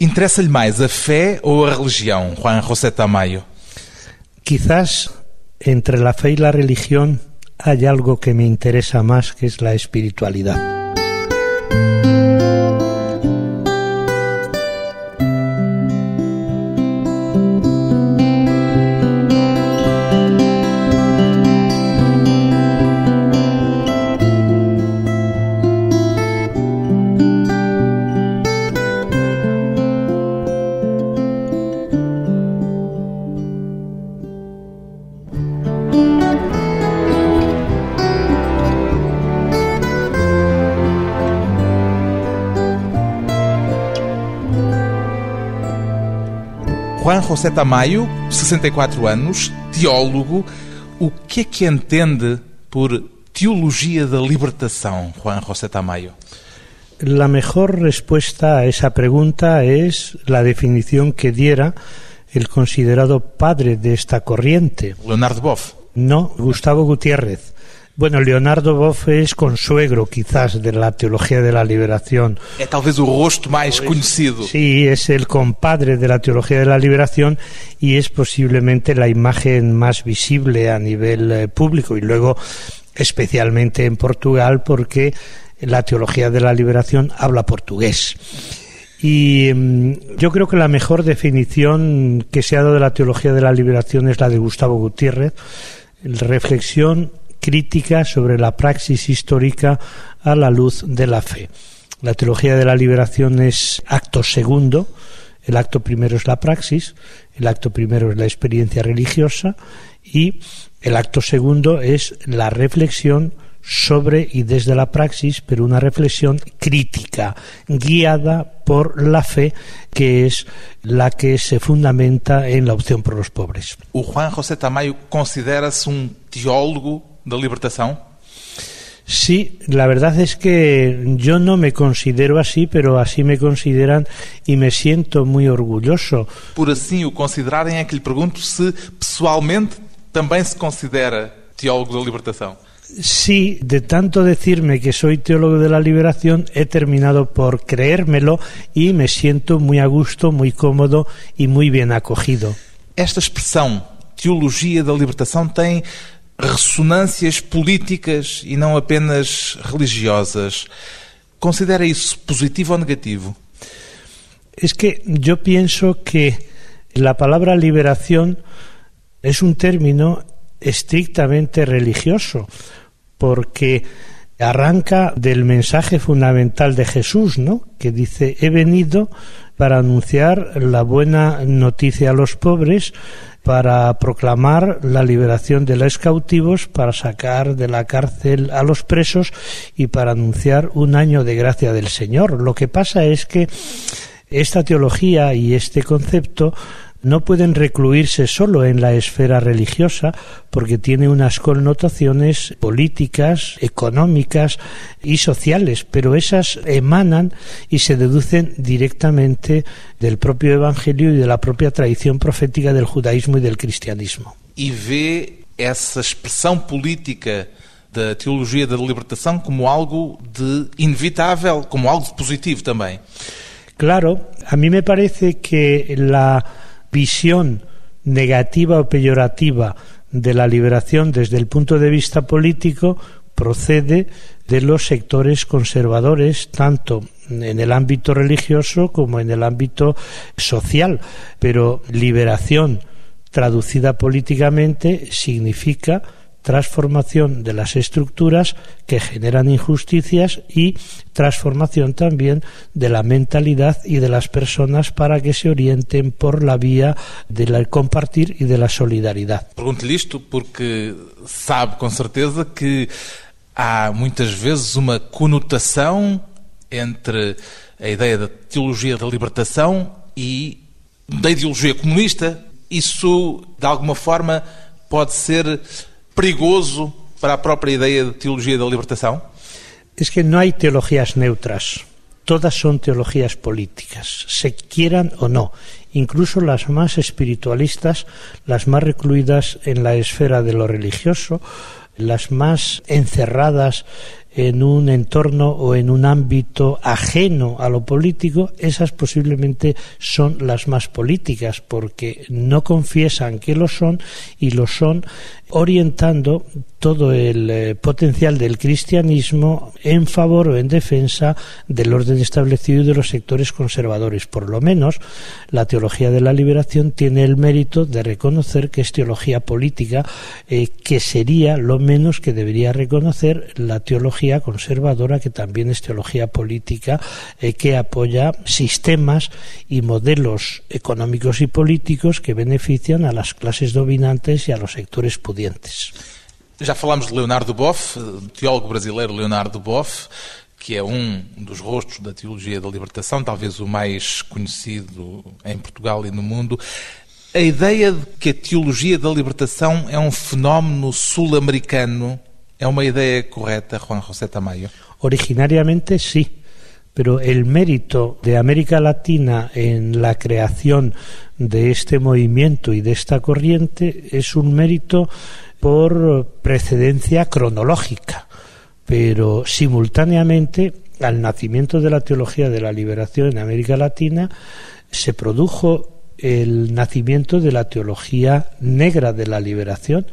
Interessa-lhe mais a fé ou a religião, Juan José Tamayo? Quizás entre la fe y la religión hay algo que me interesa más, que es la espiritualidad. José Tamayo, 64 anos, teólogo. O que é que entende por teologia da libertação, Juan José Tamayo? La mejor respuesta a esa pregunta es la definición que diera el considerado padre de esta corriente. Leonardo Boff. No, Gustavo Gutiérrez. Bueno, Leonardo Boff es consuegro, quizás, de la teología de la liberación. É talvez o rosto mais conhecido. Sí, es el compadre de la teología de la liberación y es posiblemente la imagen más visible a nivel eh, público y luego especialmente en Portugal porque la teología de la liberación habla portugués. Y mm, yo creo que la mejor definición que se ha dado de la teología de la liberación es la de Gustavo Gutiérrez, reflexión crítica sobre la praxis histórica a la luz de la fe. La teología de la liberación es acto segundo, el acto primero es la praxis, el acto primero es la experiencia religiosa y el acto segundo es la reflexión sobre y desde la praxis, pero una reflexión crítica, guiada por la fe, que es la que se fundamenta en la opción por los pobres. O Juan José Tamayo considera-se um teólogo da libertação? Sí, la verdad es que yo no me considero así, pero así me consideran y me siento muy orgulloso. Por assim o considerarem, é que lhe pergunto se pessoalmente também se considera teólogo da libertação. Sí, de tanto decirme que soy teólogo de la liberación, he terminado por creérmelo y me siento muy a gusto, muy cómodo y muy bien acogido. Esta expressão, teologia da libertação, tem ressonâncias políticas e não apenas religiosas. Considera isso positivo ou negativo? Es que yo pienso que la palabra liberación es un término estrictamente religioso, porque arranca del mensaje fundamental de Jesús, ¿no? Que dice, he venido para anunciar la buena noticia a los pobres, para proclamar la liberación de los cautivos, para sacar de la cárcel a los presos y para anunciar un año de gracia del Señor. Lo que pasa es que esta teología y este concepto no pueden recluirse solo en la esfera religiosa porque tiene unas connotaciones políticas, económicas y sociales, pero esas emanan y se deducen directamente del propio Evangelio y de la propia tradición profética del judaísmo y del cristianismo. E vê essa expressão política da teologia da libertação como algo de inevitável, como algo de positivo também. Claro, a mí me parece que la visión negativa o peyorativa de la liberación desde el punto de vista político procede de los sectores conservadores, tanto en el ámbito religioso como en el ámbito social. Pero liberación traducida políticamente significa transformación de las estructuras que generan injusticias y transformación también de la mentalidad y de las personas para que se orienten por la vía del compartir y de la solidaridad. Pergunto-lhe isto porque sabe com certeza que há muitas vezes uma conotação entre a ideia da teologia da libertação e da ideologia comunista. Isso, de alguma forma, pode ser perigoso para a própria ideia de teologia da libertação? Es que no hay teologías neutras. Todas son teologías políticas, se quieran o no. Incluso las más espiritualistas, las más recluidas en la esfera de lo religioso, las más encerradas en un entorno o en un ámbito ajeno a lo político, esas posiblemente son las más políticas, porque no confiesan que lo son y lo son orientando todo el eh, potencial del cristianismo en favor o en defensa del orden establecido y de los sectores conservadores. Por lo menos, la teología de la liberación tiene el mérito de reconocer que es teología política, eh, que sería lo menos que debería reconocer la teología conservadora, que también es teología política, eh, que apoya sistemas y modelos económicos y políticos que benefician a las clases dominantes y a los sectores pudientes. Já falámos de Leonardo Boff, teólogo brasileiro Leonardo Boff, que é um dos rostos da teologia da libertação, talvez o mais conhecido em Portugal e no mundo. A ideia de que a teologia da libertação é um fenómeno sul-americano é uma ideia correta, Juan José Tamayo? Originariamente sí. pero el mérito de América Latina en la creación de este movimiento y de esta corriente es un mérito por precedencia cronológica, pero simultáneamente al nacimiento de la teología de la liberación en América Latina se produjo el nacimiento de la teología negra de la liberación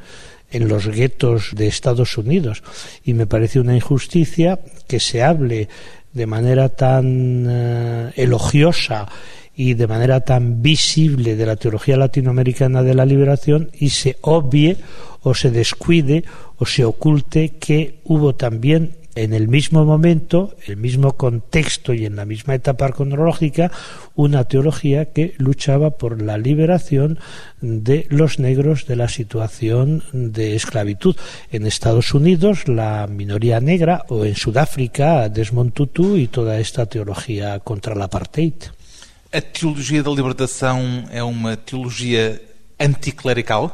en los guetos de Estados Unidos. Y me parece una injusticia que se hable de manera tan eh, elogiosa y de manera tan visible de la teología latinoamericana de la liberación y se obvie o se descuide o se oculte que hubo también en el mismo momento, el mismo contexto y en la misma etapa cronológica, una teología que luchaba por la liberación de los negros de la situación de esclavitud. En Estados Unidos, la minoría negra, o en Sudáfrica, Desmond Tutu y toda esta teología contra la apartheid. A teologia da libertação é uma teologia anticlerical?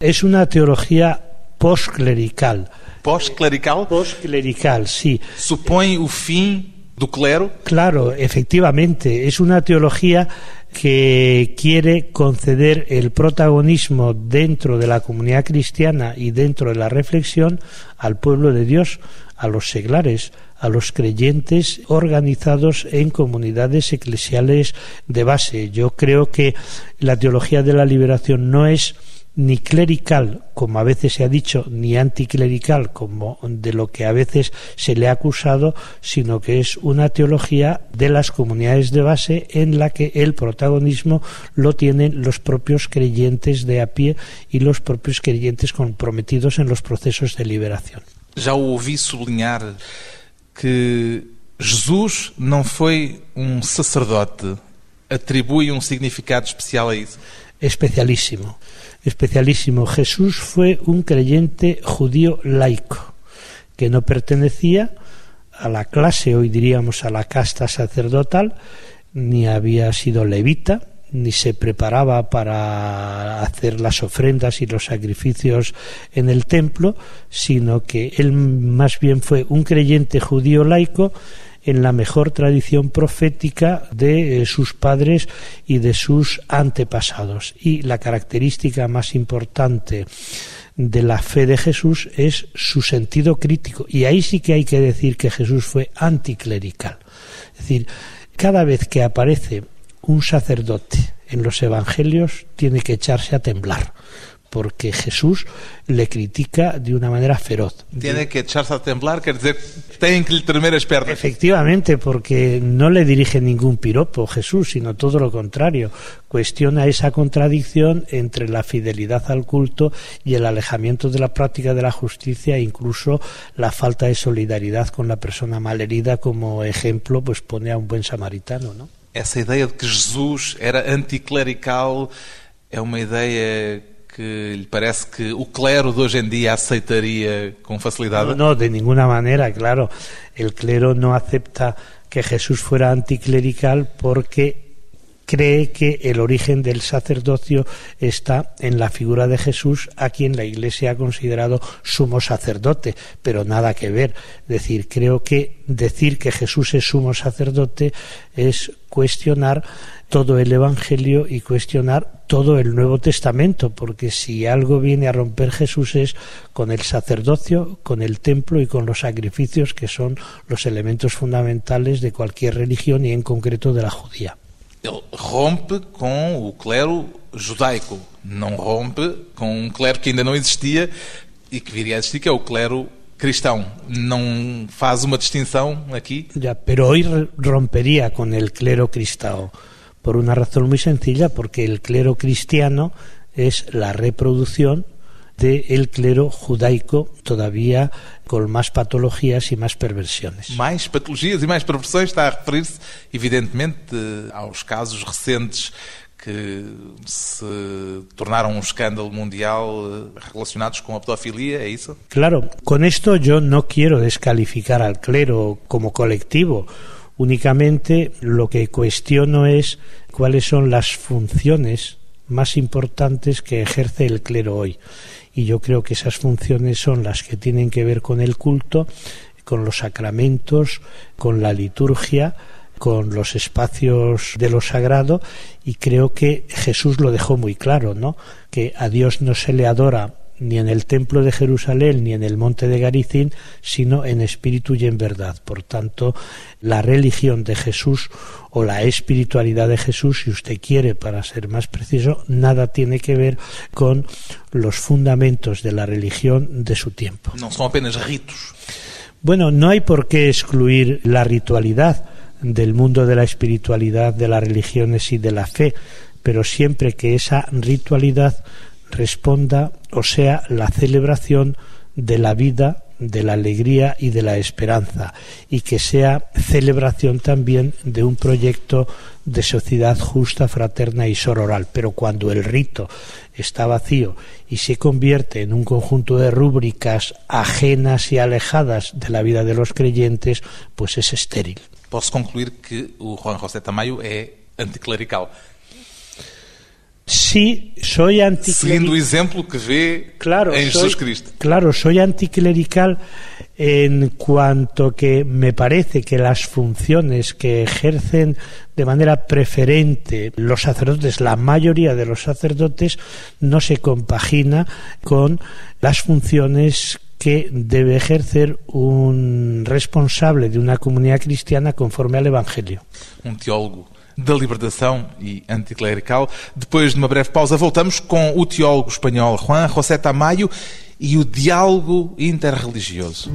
Es una teología postclerical. Pós-clerical? Postclerical, sí. Supõe o fim do clero? Claro, efectivamente. Es una teología que quiere conceder el protagonismo dentro de la comunidad cristiana y dentro de la reflexión al pueblo de Dios, a los seglares, a los creyentes organizados en comunidades eclesiales de base. Yo creo que la teología de la liberación no es ni clerical, como a veces se ha dicho, ni anticlerical, como de lo que a veces se le ha acusado, sino que es una teología de las comunidades de base en la que el protagonismo lo tienen los propios creyentes de a pie y los propios creyentes comprometidos en los procesos de liberación. Já ouvi sublinhar que Jesus não foi um sacerdote. Atribui um significado especial a isso? Especialísimo especialísimo. Jesús fue un creyente judío laico, que no pertenecía a la clase, hoy diríamos a la casta sacerdotal, ni había sido levita, ni se preparaba para hacer las ofrendas y los sacrificios en el templo, sino que él más bien fue un creyente judío laico en la mejor tradición profética de eh, sus padres y de sus antepasados. Y la característica más importante de la fe de Jesús es su sentido crítico. Y ahí sí que hay que decir que Jesús fue anticlerical. Es decir, cada vez que aparece un sacerdote en los evangelios tiene que echarse a temblar porque Jesús le critica de una manera feroz. Tiene que echarse a temblar, decir, tienen que tremer las piernas. Efectivamente, porque no le dirige ningún piropo Jesús, sino todo lo contrario. Cuestiona esa contradicción entre la fidelidad al culto y el alejamiento de la práctica de la justicia e incluso la falta de solidaridad con la persona malherida como ejemplo, pues pone a un buen samaritano, ¿no? Esa idea de que Jesús era anticlerical es una idea que parece que o clero de hoje em dia aceitaria com facilidade? No, no, de ninguna manera, claro. El clero no acepta que Jesús fuera anticlerical porque cree que el origen del sacerdocio está en la figura de Jesús, a quien la Iglesia ha considerado sumo sacerdote, pero nada que ver. Es decir, creo que decir que Jesús es sumo sacerdote es cuestionar todo el Evangelio y cuestionar todo el Nuevo Testamento, porque si algo viene a romper Jesús es con el sacerdocio, con el templo y con los sacrificios, que son los elementos fundamentales de cualquier religión y en concreto de la judía. Ele rompe com o clero judaico, não rompe com um clero que ainda não existia e que viria a existir, que é o clero cristão. Não faz uma distinção aqui? Ya, pero hoy rompería con el clero cristão por una razón muy sencilla, porque el clero cristiano es la reproducción del clero judaico todavía con más patologías y más perversiones. Mais patologias e mais perversões está a referir-se, evidentemente, aos casos recentes que se tornaram um escândalo mundial relacionados com a pedofilia, é isso? Claro, con esto yo no quiero descalificar al clero como colectivo. Únicamente lo que cuestiono es cuáles son las funciones más importantes que ejerce el clero hoy. Y yo creo que esas funciones son las que tienen que ver con el culto, con los sacramentos, con la liturgia, con los espacios de lo sagrado y creo que Jesús lo dejó muy claro, ¿no? Que a Dios no se le adora ni en el templo de Jerusalén ni en el monte de Garicín, sino en espíritu y en verdad. Por tanto, la religión de Jesús o la espiritualidad de Jesús, si usted quiere, para ser más preciso, nada tiene que ver con los fundamentos de la religión de su tiempo. No son apenas ritos. Bueno, no hay por qué excluir la ritualidad del mundo de la espiritualidad, de las religiones y de la fe, pero siempre que esa ritualidad responda o sea la celebración de la vida, de la alegría y de la esperanza, y que sea celebración también de un proyecto de sociedad justa, fraterna y sororal. Pero cuando el rito está vacío y se convierte en un conjunto de rúbricas ajenas y alejadas de la vida de los creyentes, pues es estéril. Posso concluir que o Juan José Tamayo é anticlerical. Sí, soy Seguindo o anticlerical. exemplo que vê Claro, em soy, Jesus Cristo. claro, soy anticlerical en cuanto que me parece que las funciones que ejercen de manera preferente los sacerdotes, la mayoría de los sacerdotes, no se compagina con las funciones que debe ejercer un responsable de una comunidad cristiana conforme al Evangelio. um teólogo da libertação e anticlerical. Depois de uma breve pausa, voltamos com o teólogo espanhol Juan José Tamayo e o diálogo interreligioso.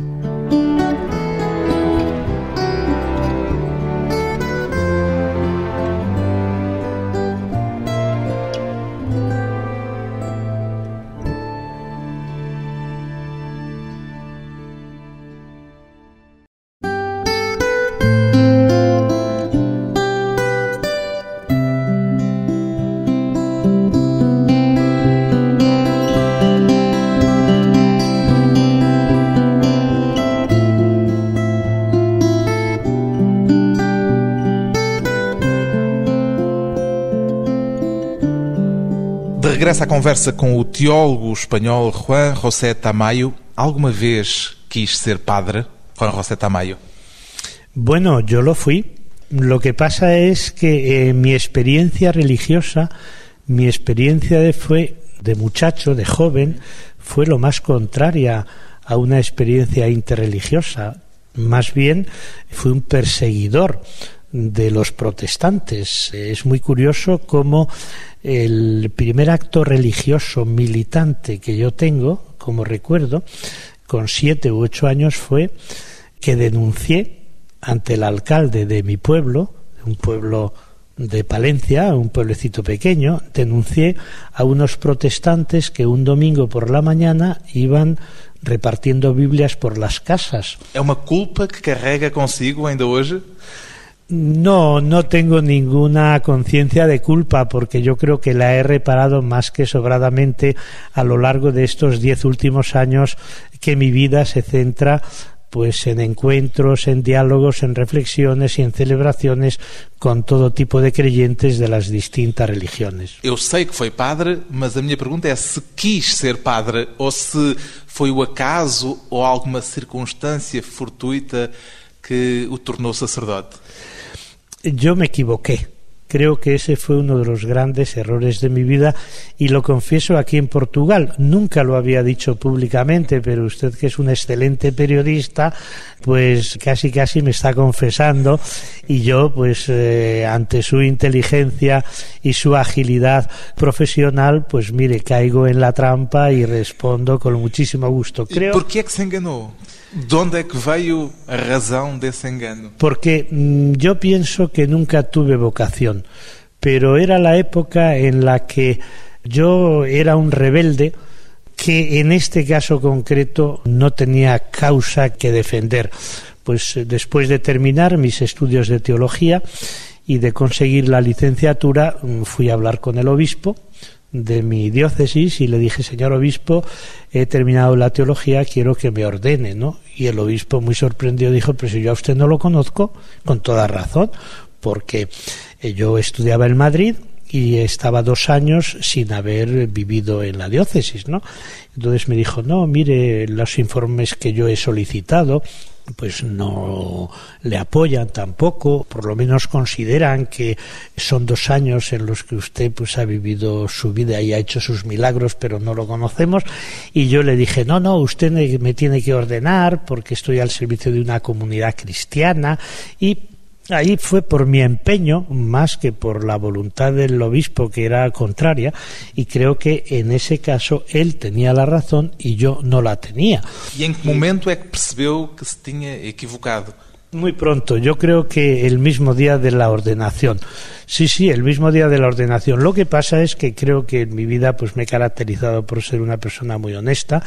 De regresso à conversa com o teólogo espanhol Juan José Tamayo, alguma vez quis ser padre, Juan José Tamayo? Bueno, yo lo fui. Lo que pasa es que eh, mi experiencia religiosa, mi experiencia de fue de muchacho, de joven, fue lo más contraria a una experiencia interreligiosa. Más bien fui un perseguidor de los protestantes. Es muy curioso cómo el primer acto religioso militante que yo tengo, como recuerdo, con siete u ocho años fue que denuncié ante el alcalde de mi pueblo, un pueblo de Palencia, un pueblecito pequeño, denuncié a unos protestantes que un domingo por la mañana iban repartiendo Biblias por las casas. É uma culpa que carrega consigo ainda hoje? No, no tengo ninguna conciencia de culpa porque yo creo que la he reparado más que sobradamente a lo largo de estos diez últimos años que mi vida se centra pues en encuentros, en diálogos, en reflexiones y en celebraciones con todo tipo de creyentes de las distintas religiones. Eu sei que foi padre, mas a minha pergunta é se quis ser padre ou se foi o acaso ou alguma circunstância fortuita que o tornou sacerdote. Yo me equivoqué. Creo que ese fue uno de los grandes errores de mi vida y lo confieso aquí en Portugal. Nunca lo había dicho públicamente, pero usted que es un excelente periodista, pues casi casi me está confesando y yo pues eh, ante su inteligencia y su agilidad profesional, pues mire, caigo en la trampa y respondo con muchísimo gusto. Creo... ¿Por qué se? ¿De onde é que a razão desse engano? Porque mmm, yo pienso que nunca tuve vocación, pero era la época en la que yo era un rebelde que en este caso concreto no tenía causa que defender. Pues eh, después de terminar mis estudios de teología y de conseguir la licenciatura, mm, fui a hablar con el obispo de mi diócesis y le dije, señor obispo, he terminado la teología, quiero que me ordene, ¿no? Y el obispo, muy sorprendido, dijo, pero si yo a usted no lo conozco, con toda razón, porque eh, yo estudiaba en Madrid y estaba dos años sin haber vivido en la diócesis, ¿no? Entonces me dijo, no, mire, los informes que yo he solicitado, pues no le apoyan tampoco, por lo menos consideran que son dos años en los que usted pues ha vivido su vida y ha hecho sus milagros, pero no lo conocemos. Y yo le dije, no, no, usted me tiene que ordenar porque estoy al servicio de una comunidad cristiana y Ahí fue por mi empeño más que por la voluntad del obispo que era contraria y creo que en ese caso él tenía la razón y yo no la tenía. ¿Y en qué momento es que percibió que se tenía equivocado? Muy pronto, yo creo que el mismo día de la ordenación. Sí, sí, el mismo día de la ordenación. Lo que pasa es que creo que en mi vida pues me he caracterizado por ser una persona muy honesta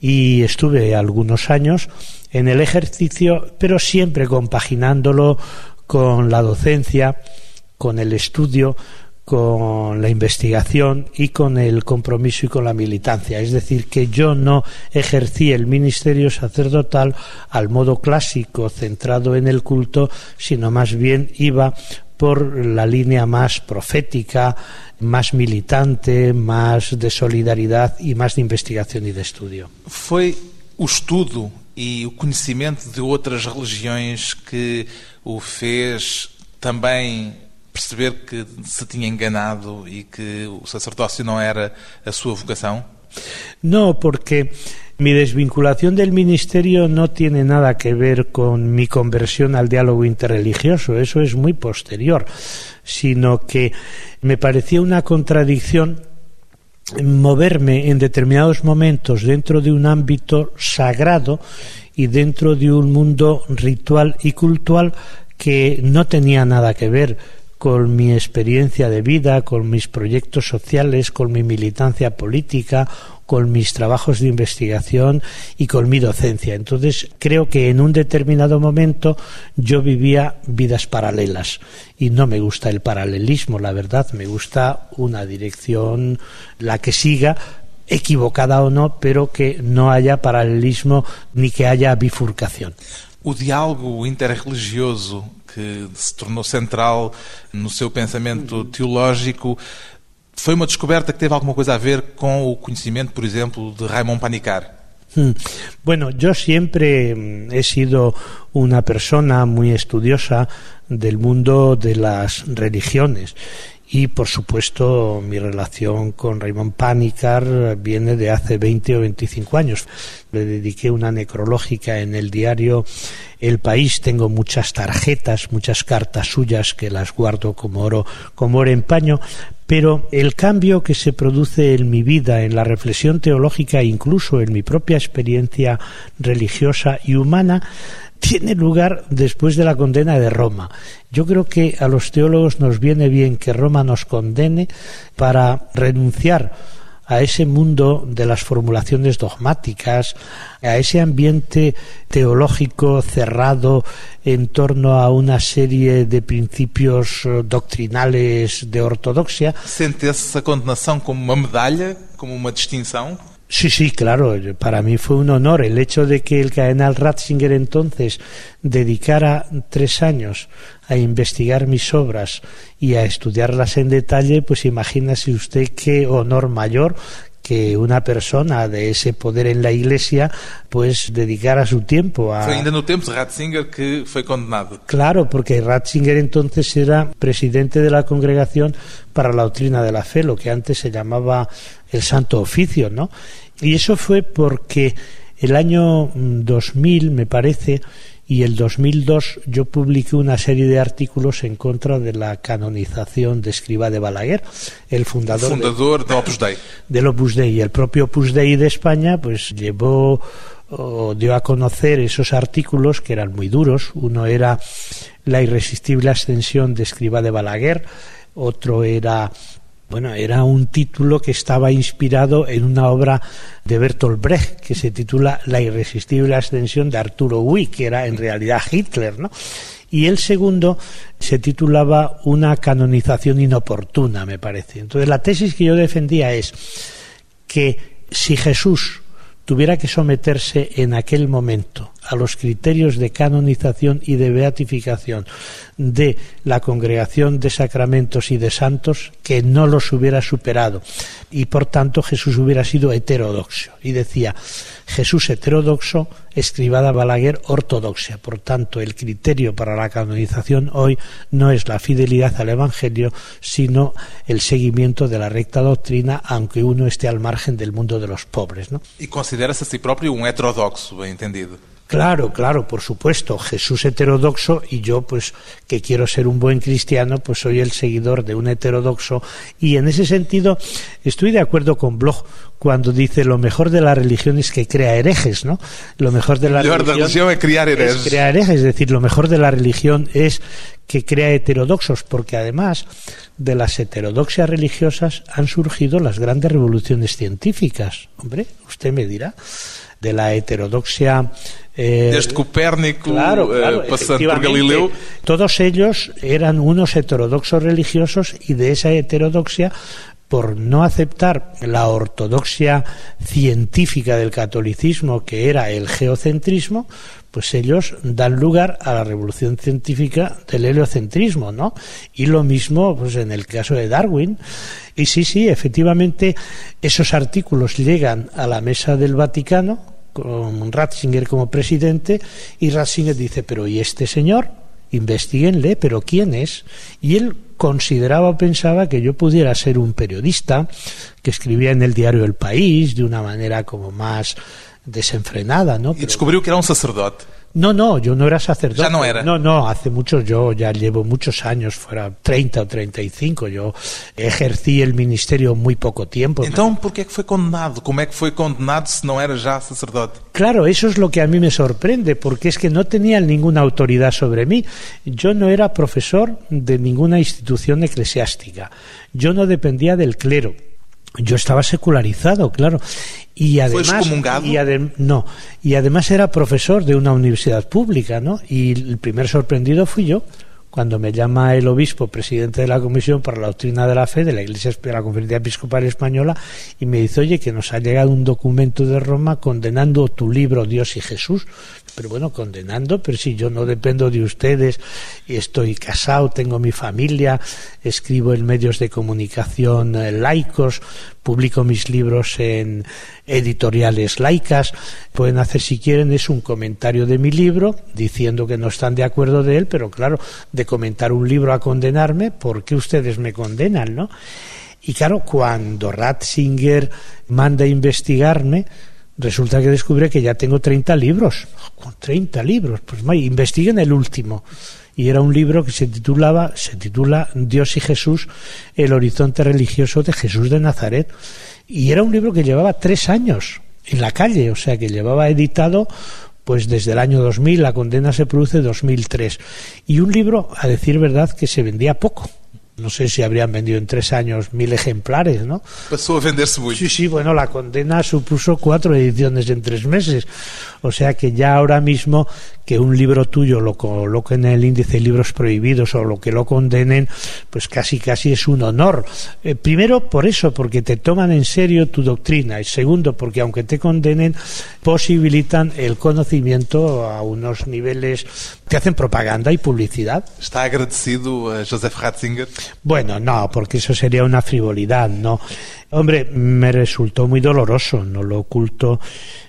y estuve algunos años en el ejercicio, pero siempre compaginándolo con la docencia, con el estudio, con la investigación y con el compromiso y con la militancia. Es decir, que yo no ejercí el ministerio sacerdotal al modo clásico, centrado en el culto, sino más bien iba por la línea más profética, más militante, más de solidaridad y más de investigación y de estudio. Foi o estudo e o conhecimento de outras religiões que o fez também perceber que se tinha enganado e que o sacerdócio não era a sua vocação? No, porque mi desvinculación del ministerio no tiene nada que ver con mi conversión al diálogo interreligioso, eso es muy posterior, sino que me parecía una contradicción moverme en determinados momentos dentro de un ámbito sagrado y dentro de un mundo ritual y cultural que no tenía nada que ver con mi experiencia de vida, con mis proyectos sociales, con mi militancia política, con mis trabajos de investigación y con mi docencia. Entonces, creo que en un determinado momento yo vivía vidas paralelas y no me gusta el paralelismo, la verdad, me gusta una dirección la que siga equivocada o no, pero que no haya paralelismo ni que haya bifurcación. O diálogo interreligioso que se tornou central no seu pensamento teológico foi uma descoberta que teve alguma coisa a ver com o conhecimento, por exemplo, de Raymond Panicar? Hmm. Bueno, yo siempre mm, he sido una persona muy estudiosa del mundo de las religiones y por supuesto mi relación con Raymond Panicar viene de hace 20 o 25 años. Le dediqué una necrológica en el diario El País, tengo muchas tarjetas, muchas cartas suyas que las guardo como oro, como oro en paño, pero el cambio que se produce en mi vida, en la reflexión teológica, incluso en mi propia experiencia religiosa y humana, tiene lugar después de la condena de Roma. Yo creo que a los teólogos nos viene bien que Roma nos condene para renunciar a ese mundo de las formulaciones dogmáticas, a ese ambiente teológico cerrado en torno a una serie de principios eh, doctrinales de ortodoxia. ¿Siente esa condenación como una medalla, como una distinción? Sí, sí, claro. Para mí fue un honor el hecho de que el cardenal Ratzinger entonces dedicara tres años a investigar mis obras y a estudiarlas en detalle, pues imagínese usted qué honor mayor que una persona de ese poder en la Iglesia pues dedicara su tiempo a... Fue ainda no tiempo de Ratzinger que fue condenado. Claro, porque Ratzinger entonces era presidente de la Congregación para la Doctrina de la Fe, lo que antes se llamaba el Santo Oficio, ¿no? Y eso fue porque el año 2000, me parece, y el 2002 yo publiqué una serie de artículos en contra de la canonización de Escriba de Balaguer, el fundador, fundador de, Opus Dei. Del Opus Dei. Y el propio Opus Dei de España pues llevó o dio a conocer esos artículos que eran muy duros. Uno era la irresistible ascensión de Escriba de Balaguer, otro era bueno, era un título que estaba inspirado en una obra de Bertolt Brecht que se titula La irresistible ascensión de Arturo Huy, que era en realidad Hitler, ¿no? Y el segundo se titulaba Una canonización inoportuna, me parece. Entonces la tesis que yo defendía es que si Jesús tuviera que someterse en aquel momento a los criterios de canonización y de beatificación de la congregación de sacramentos y de santos, que no los hubiera superado. Y por tanto Jesús hubiera sido heterodoxo. Y decía, Jesús heterodoxo, escribada Balaguer ortodoxia. Por tanto, el criterio para la canonización hoy no es la fidelidad al Evangelio, sino el seguimiento de la recta doctrina, aunque uno esté al margen del mundo de los pobres. ¿no? ¿Y consideras a sí propio un heterodoxo, entendido? Claro, claro, por supuesto. Jesús heterodoxo y yo, pues, que quiero ser un buen cristiano, pues soy el seguidor de un heterodoxo. Y en ese sentido, estoy de acuerdo con Bloch cuando dice lo mejor de la religión es que crea herejes, ¿no? Lo mejor de la religión, es crear herejes. Es crear herejes, es decir, lo mejor de la religión es que crea heterodoxos, porque además de las heterodoxias religiosas han surgido las grandes revoluciones científicas. Hombre, usted me dirá de la heterodoxia. Eh, Desde Copérnico, claro, eh, pasando por Galileo. Todos ellos eran unos heterodoxos religiosos y de esa heterodoxia por no aceptar la ortodoxia científica del catolicismo, que era el geocentrismo, pues ellos dan lugar a la revolución científica del heliocentrismo, ¿no? Y lo mismo, pues en el caso de Darwin. Y sí, sí, efectivamente, esos artículos llegan a la mesa del Vaticano, con Ratzinger como presidente, y Ratzinger dice, pero ¿y este señor? investiguenle, pero ¿quién es? Y él consideraba o pensaba que yo pudiera ser un periodista que escribía en el diario El País de una manera como más desenfrenada, ¿no? Y descubrió que era un sacerdote. No, no, yo no era sacerdote. Ya no era. No, no, hace mucho, yo ya llevo muchos años, fuera 30 o 35, yo ejercí el ministerio muy poco tiempo. Entonces, ¿por qué fue condenado? ¿Cómo es que fue condenado si no era ya sacerdote? Claro, eso es lo que a mí me sorprende, porque es que no tenía ninguna autoridad sobre mí. Yo no era profesor de ninguna institución eclesiástica. Yo no dependía del clero yo estaba secularizado, claro. Y además, y no, y además era profesor de una universidad pública, ¿no? Y el primer sorprendido fui yo cuando me llama el obispo, presidente de la Comisión para la Doctrina de la Fe de la Iglesia de la Conferencia Episcopal Española, y me dice, oye, que nos ha llegado un documento de Roma condenando tu libro Dios y Jesús. Pero bueno, condenando, pero si yo no dependo de ustedes, y estoy casado, tengo mi familia, escribo en medios de comunicación eh, laicos, publico mis libros en editoriales laicas, pueden hacer si quieren es un comentario de mi libro diciendo que no están de acuerdo de él, pero claro, de comentar un libro a condenarme, ¿por qué ustedes me condenan, no? Y claro, cuando Ratzinger manda a investigarme, resulta que descubre que ya tengo 30 libros. Con 30 libros, pues investiguen el último. Y era un libro que se titulaba, se titula Dios y Jesús, el horizonte religioso de Jesús de Nazaret. Y era un libro que llevaba tres años en la calle, o sea que llevaba editado pues desde el año 2000, la condena se produce en 2003. Y un libro, a decir verdad, que se vendía poco no sé si habrían vendido en tres años mil ejemplares, ¿no? Pasó a venderse mucho. Sí, sí, bueno, la condena supuso cuatro ediciones en tres meses. O sea que ya ahora mismo que un libro tuyo lo coloquen en el índice de libros prohibidos o lo que lo condenen, pues casi casi es un honor. Eh, primero por eso, porque te toman en serio tu doctrina. Y segundo, porque aunque te condenen, posibilitan el conocimiento a unos niveles que hacen propaganda y publicidad. ¿Está agradecido a Joseph Ratzinger? Bueno, no, porque eso sería una frivolidad, ¿no? Hombre, me resultó muy doloroso, no lo oculto,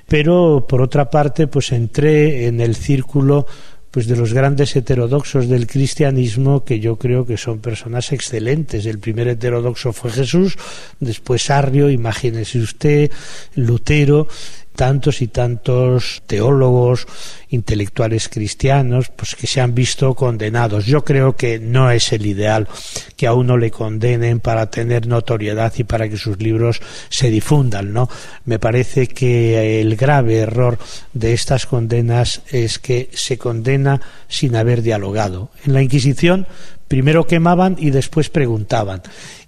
pero por otra parte, pues entré en el círculo pues de los grandes heterodoxos del cristianismo que yo creo que son personas excelentes. El primer heterodoxo fue Jesús, después Arrio, imagínese usted, Lutero, tantos y tantos teólogos, intelectuales cristianos, pues que se han visto condenados. Yo creo que no es el ideal que a uno le condenen para tener notoriedad y para que sus libros se difundan, ¿no? Me parece que el grave error de estas condenas es que se condena sin haber dialogado. En la Inquisición primero quemaban y después preguntaban.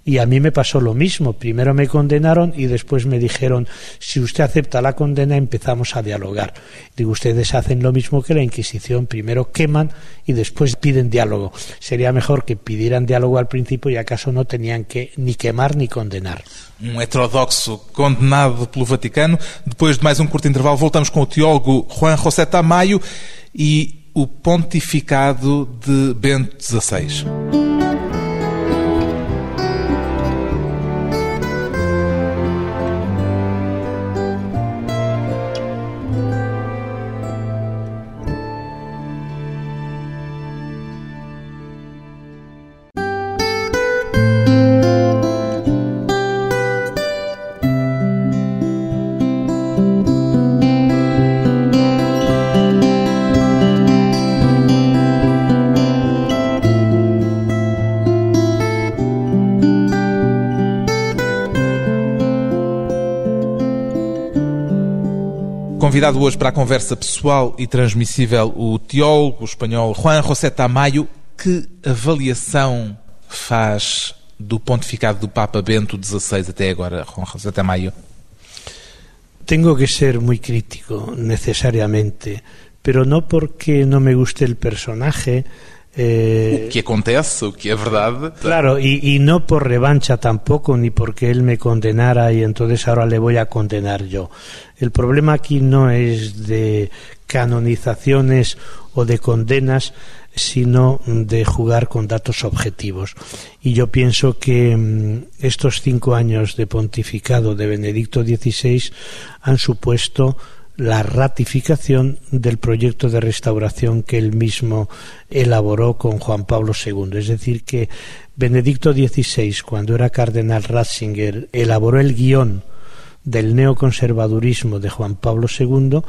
Y a mí me pasó lo mismo. Primero me condenaron y después me dijeron, si usted acepta la condena, empezamos a dialogar. Digo, ustedes hacen lo mismo que la Inquisición. Primero queman y después piden diálogo. Sería mejor que pidieran diálogo al principio y acaso no tenían que ni quemar ni condenar. Um heterodoxo condenado pelo Vaticano. Depois de mais um curto intervalo, voltamos com o teólogo Juan José Tamayo e o pontificado de Bento XVI. Convidado hoje para a conversa pessoal e transmissível o teólogo espanhol Juan José Tamayo. Que avaliação faz do pontificado do Papa Bento XVI até agora, Juan José Tamayo? Tengo que ser muy crítico, necesariamente, pero no porque no me guste el personaje, eh, o que acontece, o que é verdade. Claro, y, y, no por revancha tampoco, ni porque él me condenara y entonces ahora le voy a condenar yo. El problema aquí no es de canonizaciones o de condenas, sino de jugar con datos objetivos. Y yo pienso que mm, estos cinco años de pontificado de Benedicto XVI han supuesto la ratificación del proyecto de restauración que él mismo elaboró con Juan Pablo II. Es decir, que Benedicto XVI, cuando era cardenal Ratzinger, elaboró el guion del neoconservadurismo de Juan Pablo II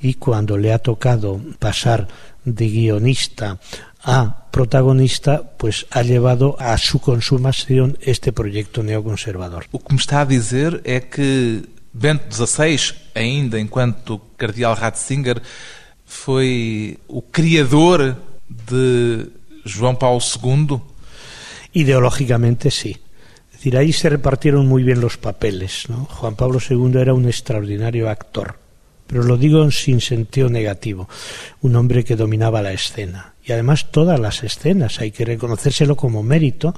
y cuando le ha tocado pasar de guionista a protagonista, pues ha llevado a su consumación este proyecto neoconservador. Lo que me está a decir es que Bento XVI, ainda enquanto cardeal Ratzinger, foi o criador de João Paulo II? Ideológicamente sí. Ahí se repartieron muy bien los papeles. ¿no? Juan Pablo II era un extraordinario actor, pero lo digo sin sentido negativo, un hombre que dominaba la escena y además todas las escenas. Hay que reconocérselo como mérito,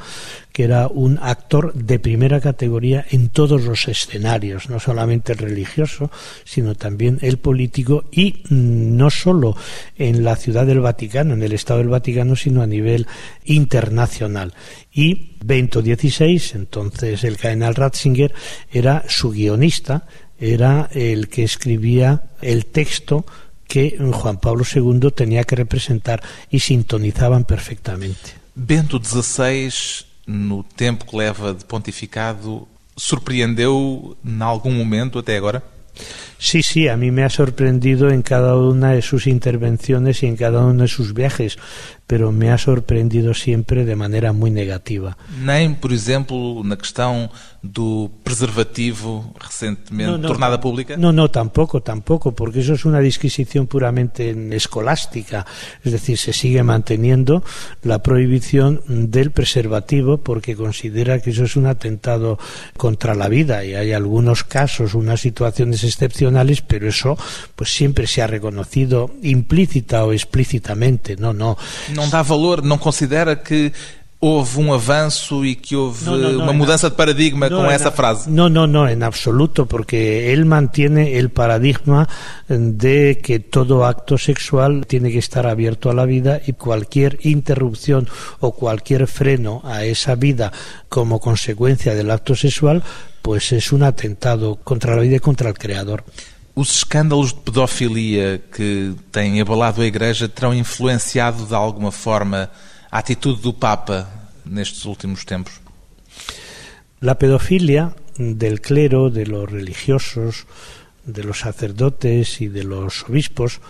que era un actor de primera categoría en todos los escenarios, no solamente el religioso, sino también el político y mm, no solo en la ciudad del Vaticano, en el Estado del Vaticano, sino a nivel internacional. Y Bento XVI, entonces el cardenal Ratzinger, era su guionista, era el que escribía el texto que Juan Pablo II tenía que representar e sintonizaban perfectamente. Bento XVI, no tempo que leva de pontificado, surpreendeu em algum momento até agora? Sí, sí, a mí me ha sorprendido en cada una de sus intervenciones y en cada uno de sus viajes. Pero me ha sorprendido siempre de manera muy negativa. Nem, por exemplo, na questão do preservativo recentemente No, no. tornada pública? No, no, tampoco, tampoco, porque eso es una disquisición puramente escolástica. Es decir, se sigue manteniendo la prohibición del preservativo porque considera que eso es un atentado contra la vida y hay algunos casos, unas situaciones excepcionales, pero eso pues siempre se ha reconocido implícita o explícitamente. No, no. Não dá valor, não considera que houve um avanço e que houve No, no, no, uma mudança de paradigma com essa frase? No, no, no, en absoluto, porque él mantiene el paradigma de que todo acto sexual tiene que estar abierto a la vida y cualquier interrupción o cualquier freno a esa vida como consecuencia del acto sexual, pues es un atentado contra la vida y contra el creador. Os escândalos de pedofilia que têm abalado a Igreja terão influenciado de alguma forma a atitude do Papa nestes últimos tempos? La pedofilia del clero, de los religiosos, de los sacerdotes y de los obispos,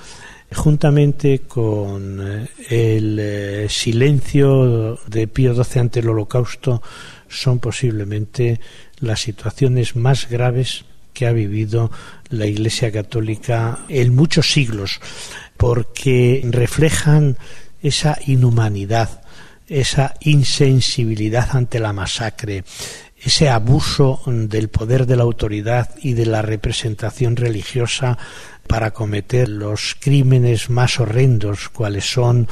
juntamente con eh, el eh, silencio de Pío XII ante el holocausto, son posiblemente las situaciones más graves que ha vivido la Iglesia Católica en muchos siglos, porque reflejan esa inhumanidad, esa insensibilidad ante la masacre, ese abuso del poder de la autoridad y de la representación religiosa para cometer los crímenes más horrendos, cuales son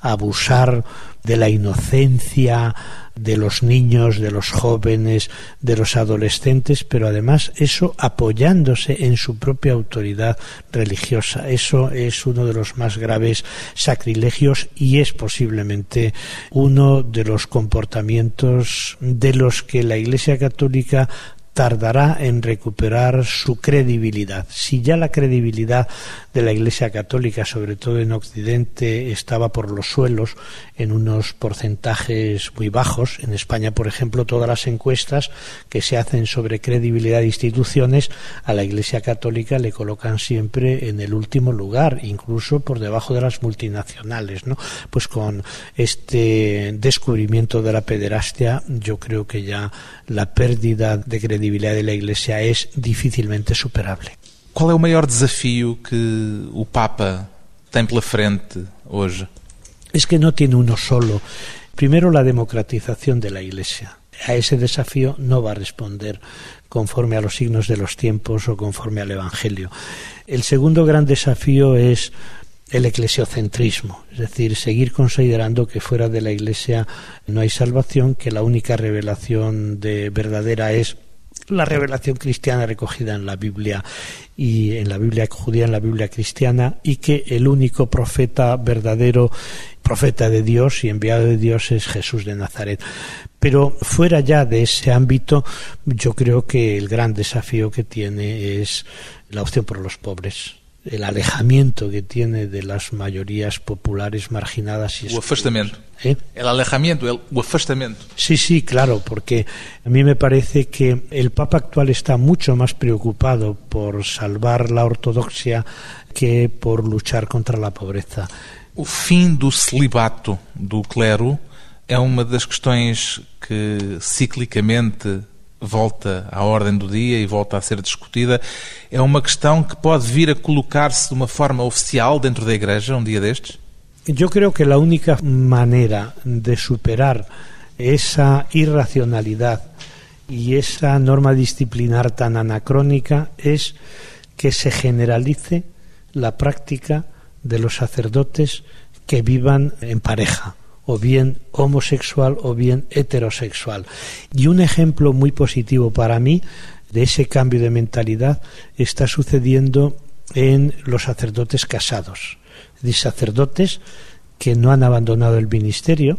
abusar de la inocencia de los niños, de los jóvenes, de los adolescentes, pero además eso apoyándose en su propia autoridad religiosa. Eso es uno de los más graves sacrilegios y es posiblemente uno de los comportamientos de los que la Iglesia Católica tardará en recuperar su credibilidad. Si ya la credibilidad de la Iglesia Católica, sobre todo en Occidente, estaba por los suelos en unos porcentajes muy bajos, en España, por ejemplo, todas las encuestas que se hacen sobre credibilidad de instituciones a la Iglesia Católica le colocan siempre en el último lugar, incluso por debajo de las multinacionales, ¿no? Pues con este descubrimiento de la pederastia, yo creo que ya la pérdida de credibilidad de la Iglesia es difícilmente superable. Qual é o maior desafio que o Papa tem pela frente hoje? Es que no tiene uno solo. Primero, la democratización de la Iglesia. A ese desafío no va a responder conforme a los signos de los tiempos o conforme al Evangelio. El segundo gran desafío es el eclesiocentrismo, es decir, seguir considerando que fuera de la Iglesia no hay salvación, que la única revelación de verdadera es la revelación cristiana recogida en la Biblia y en la Biblia judía, en la Biblia cristiana, y que el único profeta verdadero, profeta de Dios y enviado de Dios es Jesús de Nazaret. Pero fuera ya de ese ámbito, yo creo que el gran desafío que tiene es la opción por los pobres el alejamiento que tiene de las mayorías populares marginadas y O afastamento. ¿Eh? El alejamiento, el, o afastamento. Sí, sí, claro, porque a mí me parece que el Papa actual está mucho más preocupado por salvar la ortodoxia que por luchar contra la pobreza. O fim do celibato do clero é uma das questões que ciclicamente volta à ordem do dia e volta a ser discutida. É uma questão que pode vir a colocar-se de uma forma oficial dentro da Igreja um dia destes? Yo creo que la única manera de superar esa irracionalidad y esa norma disciplinar tan anacrónica es que se generalice la práctica de los sacerdotes que vivan en pareja, o bien homosexual o bien heterosexual. Y un ejemplo muy positivo para mí de ese cambio de mentalidad está sucediendo en los sacerdotes casados, decir, sacerdotes que no han abandonado el ministerio,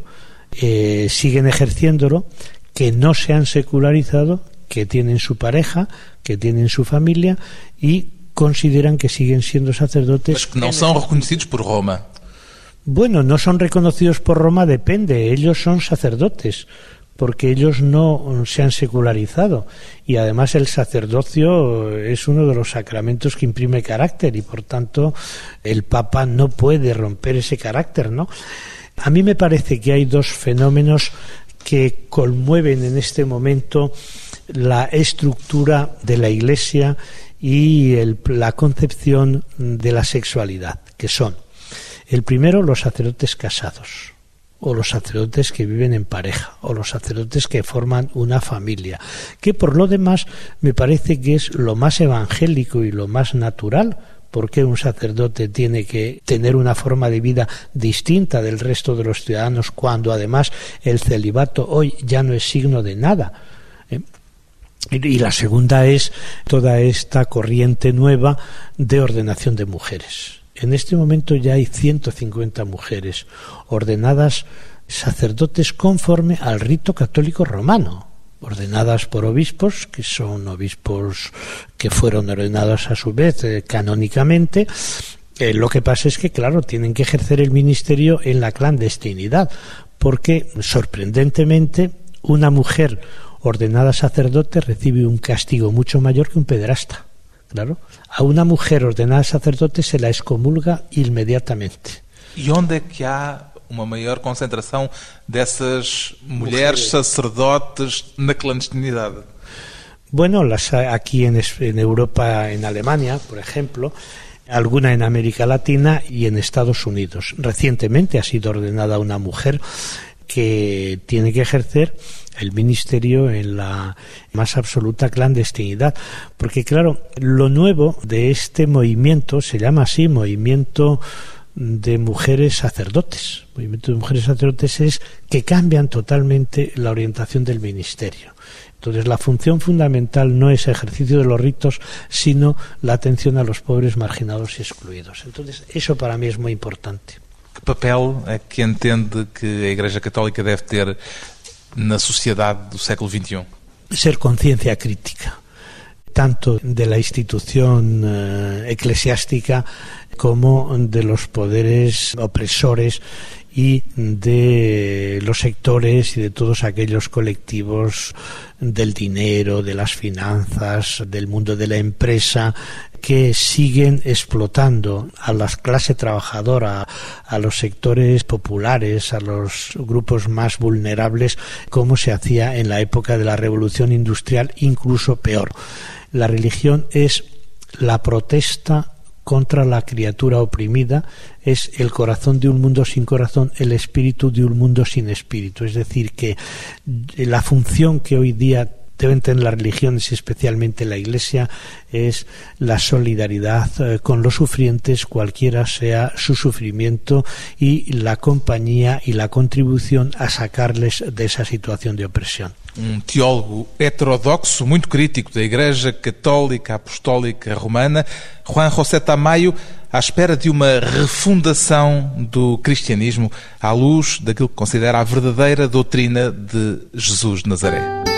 eh, siguen ejerciéndolo, que no se han secularizado, que tienen su pareja, que tienen su familia y consideran que siguen siendo sacerdotes. Mas que não são reconhecidos por Roma. Bueno, no son reconocidos por Roma, depende, ellos son sacerdotes, porque ellos no se han secularizado. Y además el sacerdocio es uno de los sacramentos que imprime carácter y por tanto el Papa no puede romper ese carácter, ¿no? A mí me parece que hay dos fenómenos que conmueven en este momento la estructura de la Iglesia y la concepción de la sexualidad, que son el primero los sacerdotes casados o los sacerdotes que viven en pareja, o los sacerdotes que forman una familia, que por lo demás me parece que es lo más evangélico y lo más natural, porque un sacerdote tiene que tener una forma de vida distinta del resto de los ciudadanos cuando además el celibato hoy ya no es signo de nada. ¿eh? Y la segunda es toda esta corriente nueva de ordenación de mujeres. En este momento ya hay 150 mujeres ordenadas sacerdotes conforme al rito católico romano, ordenadas por obispos, que son obispos que fueron ordenados a su vez eh, canónicamente. Eh, lo que pasa es que, claro, tienen que ejercer el ministerio en la clandestinidad, porque sorprendentemente una mujer ordenada sacerdote recibe un castigo mucho mayor que un pederasta. Claro, a una mujer ordenada sacerdote se la excomulga inmediatamente. E onde é que há uma maior concentração dessas mulheres, sacerdotes na clandestinidade? Bueno, las aquí en, en Europa, en Alemania, por ejemplo, alguna en América Latina y en Estados Unidos. Recientemente ha sido ordenada una mujer que tiene que ejercer el ministerio en la más absoluta clandestinidad. Porque claro, lo nuevo de este movimiento se llama así movimiento de mujeres sacerdotes. Movimiento de mujeres sacerdotes es que cambian totalmente la orientación del ministerio. Entonces, la función fundamental no es ejercicio de los ritos, sino la atención a los pobres, marginados y excluidos. Entonces, eso para mí es muy importante. ¿Qué papel é que entende que a Igreja Católica debe ter na sociedade do século XXI? Ser conciencia crítica, tanto de la institución eh, eclesiástica como de los poderes opresores y de los sectores y de todos aquellos colectivos del dinero, de las finanzas, del mundo de la empresa, que siguen explotando a la clase trabajadora, a los sectores populares, a los grupos más vulnerables, como se hacía en la época de la revolución industrial, incluso peor. La religión es la protesta contra la criatura oprimida, es el corazón de un mundo sin corazón, el espíritu de un mundo sin espíritu. Es decir, que la función que hoy día deben tener las religiones y especialmente la Iglesia es la solidaridad eh, con los sufrientes, cualquiera sea su sufrimiento, y la compañía y la contribución a sacarles de esa situación de opresión. um teólogo heterodoxo, muito crítico da Igreja Católica Apostólica Romana, Juan José Tamayo, à espera de uma refundação do cristianismo à luz daquilo que considera a verdadeira doutrina de Jesus de Nazaré.